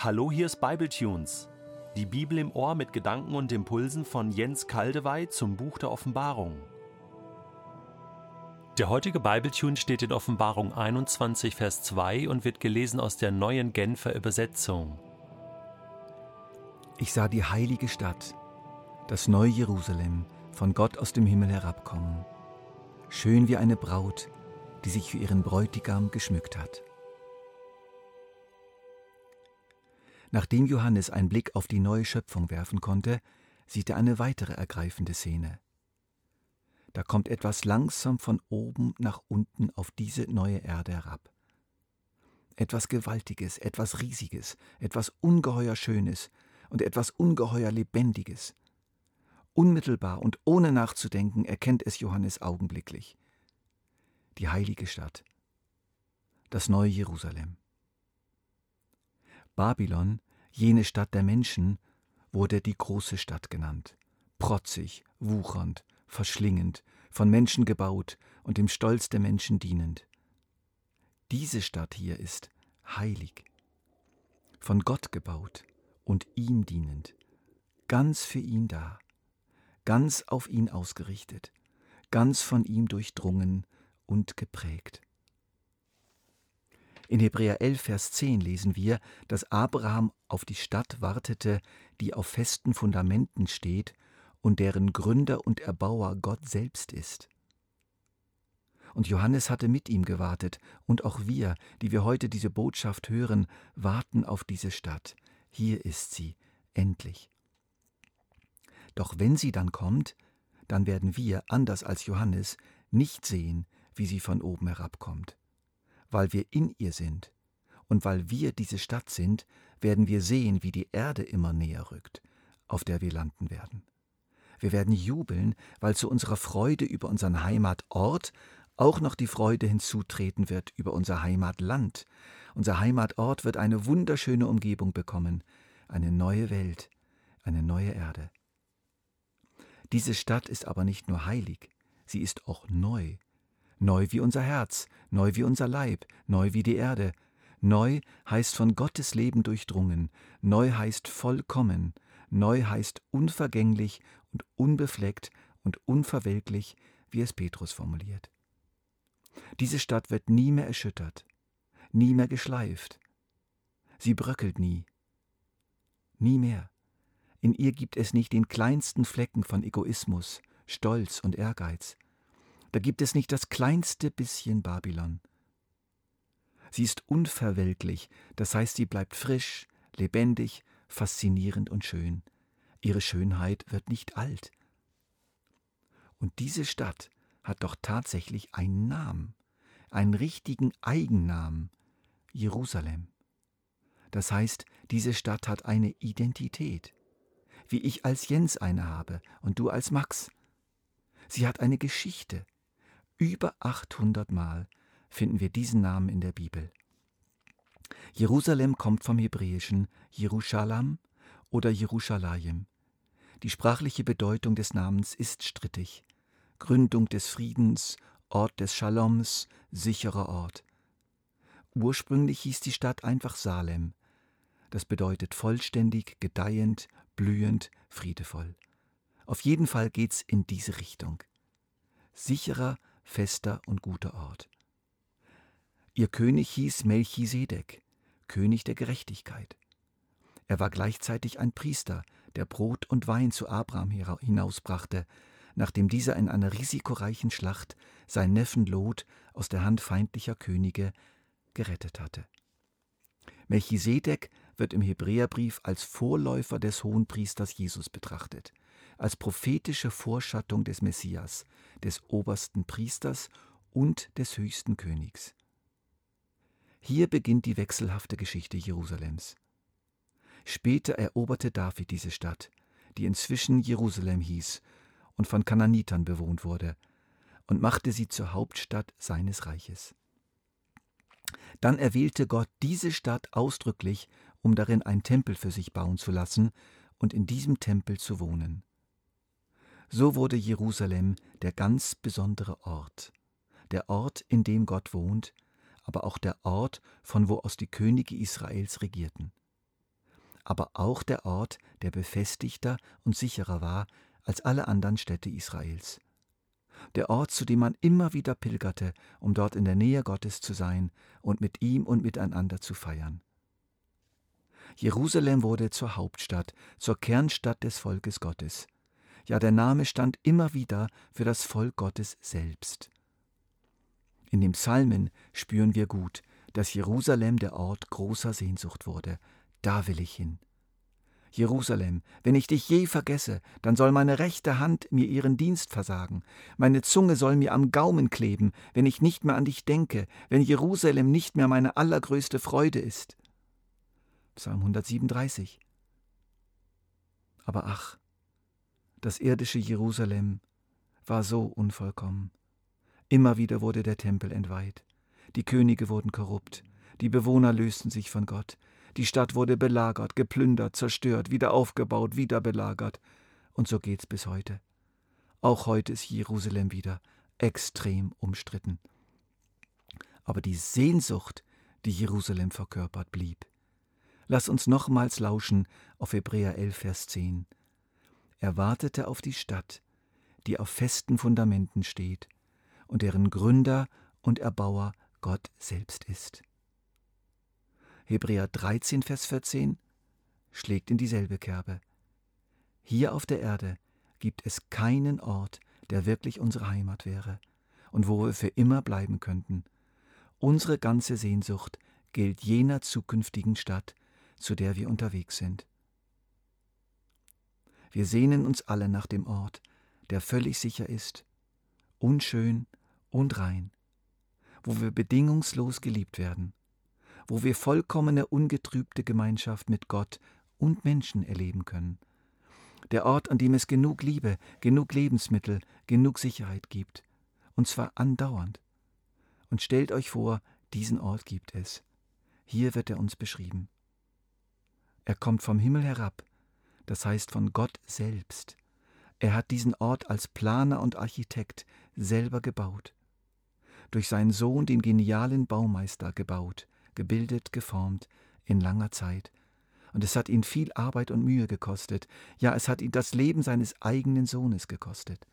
Hallo, hier ist Bibletunes. Die Bibel im Ohr mit Gedanken und Impulsen von Jens Kaldewey zum Buch der Offenbarung. Der heutige Bibletune steht in Offenbarung 21, Vers 2 und wird gelesen aus der neuen Genfer Übersetzung. Ich sah die heilige Stadt, das neue Jerusalem, von Gott aus dem Himmel herabkommen, schön wie eine Braut, die sich für ihren Bräutigam geschmückt hat. Nachdem Johannes einen Blick auf die neue Schöpfung werfen konnte, sieht er eine weitere ergreifende Szene. Da kommt etwas langsam von oben nach unten auf diese neue Erde herab. Etwas Gewaltiges, etwas Riesiges, etwas ungeheuer Schönes und etwas ungeheuer Lebendiges. Unmittelbar und ohne nachzudenken erkennt es Johannes augenblicklich. Die heilige Stadt, das neue Jerusalem. Babylon, jene Stadt der Menschen, wurde die große Stadt genannt. Protzig, wuchernd, verschlingend, von Menschen gebaut und dem Stolz der Menschen dienend. Diese Stadt hier ist heilig, von Gott gebaut und ihm dienend, ganz für ihn da, ganz auf ihn ausgerichtet, ganz von ihm durchdrungen und geprägt. In Hebräer 11, Vers 10 lesen wir, dass Abraham auf die Stadt wartete, die auf festen Fundamenten steht und deren Gründer und Erbauer Gott selbst ist. Und Johannes hatte mit ihm gewartet, und auch wir, die wir heute diese Botschaft hören, warten auf diese Stadt. Hier ist sie, endlich. Doch wenn sie dann kommt, dann werden wir, anders als Johannes, nicht sehen, wie sie von oben herabkommt weil wir in ihr sind. Und weil wir diese Stadt sind, werden wir sehen, wie die Erde immer näher rückt, auf der wir landen werden. Wir werden jubeln, weil zu unserer Freude über unseren Heimatort auch noch die Freude hinzutreten wird über unser Heimatland. Unser Heimatort wird eine wunderschöne Umgebung bekommen, eine neue Welt, eine neue Erde. Diese Stadt ist aber nicht nur heilig, sie ist auch neu neu wie unser Herz, neu wie unser Leib, neu wie die Erde. Neu heißt von Gottes Leben durchdrungen, neu heißt vollkommen, neu heißt unvergänglich und unbefleckt und unverwelklich, wie es Petrus formuliert. Diese Stadt wird nie mehr erschüttert, nie mehr geschleift. Sie bröckelt nie. Nie mehr. In ihr gibt es nicht den kleinsten Flecken von Egoismus, Stolz und Ehrgeiz. Da gibt es nicht das kleinste bisschen Babylon. Sie ist unverwelklich, das heißt, sie bleibt frisch, lebendig, faszinierend und schön. Ihre Schönheit wird nicht alt. Und diese Stadt hat doch tatsächlich einen Namen, einen richtigen Eigennamen, Jerusalem. Das heißt, diese Stadt hat eine Identität, wie ich als Jens eine habe und du als Max. Sie hat eine Geschichte, über 800 Mal finden wir diesen Namen in der Bibel. Jerusalem kommt vom hebräischen Jerusalem oder Jerusalem. Die sprachliche Bedeutung des Namens ist strittig. Gründung des Friedens, Ort des Shaloms, sicherer Ort. Ursprünglich hieß die Stadt einfach Salem. Das bedeutet vollständig, gedeihend, blühend, friedevoll. Auf jeden Fall geht's in diese Richtung. Sicherer, fester und guter Ort. Ihr König hieß Melchisedek, König der Gerechtigkeit. Er war gleichzeitig ein Priester, der Brot und Wein zu Abraham hinausbrachte, nachdem dieser in einer risikoreichen Schlacht seinen Neffen Lot aus der Hand feindlicher Könige gerettet hatte. Melchisedek wird im Hebräerbrief als Vorläufer des Hohenpriesters Jesus betrachtet als prophetische Vorschattung des Messias, des obersten Priesters und des höchsten Königs. Hier beginnt die wechselhafte Geschichte Jerusalems. Später eroberte David diese Stadt, die inzwischen Jerusalem hieß und von Kananitern bewohnt wurde, und machte sie zur Hauptstadt seines Reiches. Dann erwählte Gott diese Stadt ausdrücklich, um darin einen Tempel für sich bauen zu lassen und in diesem Tempel zu wohnen. So wurde Jerusalem der ganz besondere Ort, der Ort, in dem Gott wohnt, aber auch der Ort, von wo aus die Könige Israels regierten. aber auch der Ort, der befestigter und sicherer war als alle anderen Städte Israels. Der Ort, zu dem man immer wieder pilgerte, um dort in der Nähe Gottes zu sein und mit ihm und miteinander zu feiern. Jerusalem wurde zur Hauptstadt, zur Kernstadt des Volkes Gottes. Ja, der Name stand immer wieder für das Volk Gottes selbst. In den Psalmen spüren wir gut, dass Jerusalem der Ort großer Sehnsucht wurde. Da will ich hin. Jerusalem, wenn ich dich je vergesse, dann soll meine rechte Hand mir ihren Dienst versagen, meine Zunge soll mir am Gaumen kleben, wenn ich nicht mehr an dich denke, wenn Jerusalem nicht mehr meine allergrößte Freude ist. Psalm 137. Aber ach, das irdische Jerusalem war so unvollkommen. Immer wieder wurde der Tempel entweiht, die Könige wurden korrupt, die Bewohner lösten sich von Gott, die Stadt wurde belagert, geplündert, zerstört, wieder aufgebaut, wieder belagert. Und so geht's bis heute. Auch heute ist Jerusalem wieder extrem umstritten. Aber die Sehnsucht, die Jerusalem verkörpert, blieb. Lass uns nochmals lauschen auf Hebräer 11, Vers 10. Er wartete auf die Stadt, die auf festen Fundamenten steht und deren Gründer und Erbauer Gott selbst ist. Hebräer 13, Vers 14 schlägt in dieselbe Kerbe. Hier auf der Erde gibt es keinen Ort, der wirklich unsere Heimat wäre und wo wir für immer bleiben könnten. Unsere ganze Sehnsucht gilt jener zukünftigen Stadt, zu der wir unterwegs sind. Wir sehnen uns alle nach dem Ort, der völlig sicher ist, unschön und rein, wo wir bedingungslos geliebt werden, wo wir vollkommene, ungetrübte Gemeinschaft mit Gott und Menschen erleben können. Der Ort, an dem es genug Liebe, genug Lebensmittel, genug Sicherheit gibt. Und zwar andauernd. Und stellt euch vor, diesen Ort gibt es. Hier wird er uns beschrieben. Er kommt vom Himmel herab, das heißt von Gott selbst. Er hat diesen Ort als Planer und Architekt selber gebaut. Durch seinen Sohn, den genialen Baumeister, gebaut, gebildet, geformt, in langer Zeit. Und es hat ihn viel Arbeit und Mühe gekostet, ja es hat ihn das Leben seines eigenen Sohnes gekostet.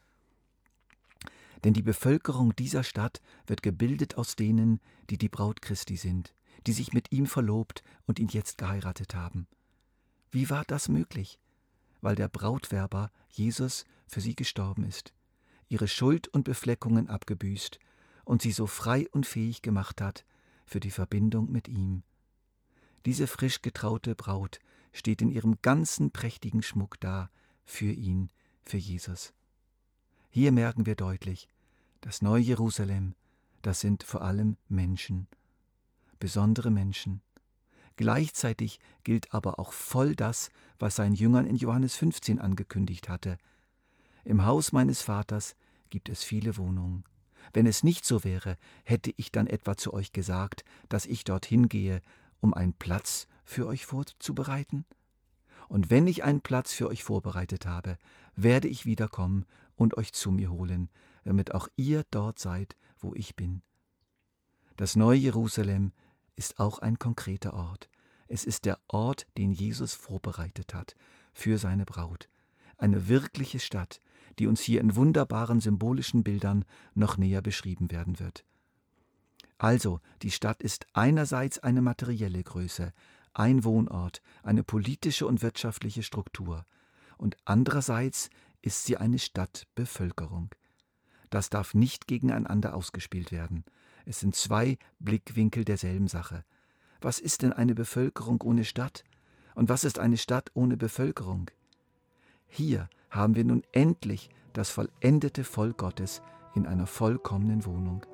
Denn die Bevölkerung dieser Stadt wird gebildet aus denen, die die Braut Christi sind, die sich mit ihm verlobt und ihn jetzt geheiratet haben. Wie war das möglich? Weil der Brautwerber Jesus für sie gestorben ist, ihre Schuld und Befleckungen abgebüßt und sie so frei und fähig gemacht hat, für die Verbindung mit ihm. Diese frisch getraute Braut steht in ihrem ganzen prächtigen Schmuck da, für ihn, für Jesus. Hier merken wir deutlich, das neue Jerusalem, das sind vor allem Menschen, besondere Menschen. Gleichzeitig gilt aber auch voll das, was sein Jüngern in Johannes 15 angekündigt hatte. Im Haus meines Vaters gibt es viele Wohnungen. Wenn es nicht so wäre, hätte ich dann etwa zu euch gesagt, dass ich dorthin gehe, um einen Platz für euch vorzubereiten? Und wenn ich einen Platz für euch vorbereitet habe, werde ich wiederkommen und euch zu mir holen, damit auch ihr dort seid, wo ich bin. Das neue Jerusalem ist auch ein konkreter Ort. Es ist der Ort, den Jesus vorbereitet hat für seine Braut. Eine wirkliche Stadt, die uns hier in wunderbaren symbolischen Bildern noch näher beschrieben werden wird. Also, die Stadt ist einerseits eine materielle Größe, ein Wohnort, eine politische und wirtschaftliche Struktur, und andererseits ist sie eine Stadtbevölkerung. Das darf nicht gegeneinander ausgespielt werden. Es sind zwei Blickwinkel derselben Sache. Was ist denn eine Bevölkerung ohne Stadt? Und was ist eine Stadt ohne Bevölkerung? Hier haben wir nun endlich das vollendete Volk Gottes in einer vollkommenen Wohnung.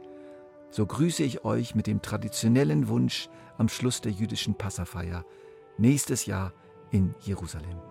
So grüße ich euch mit dem traditionellen Wunsch am Schluss der jüdischen Passafeier nächstes Jahr in Jerusalem.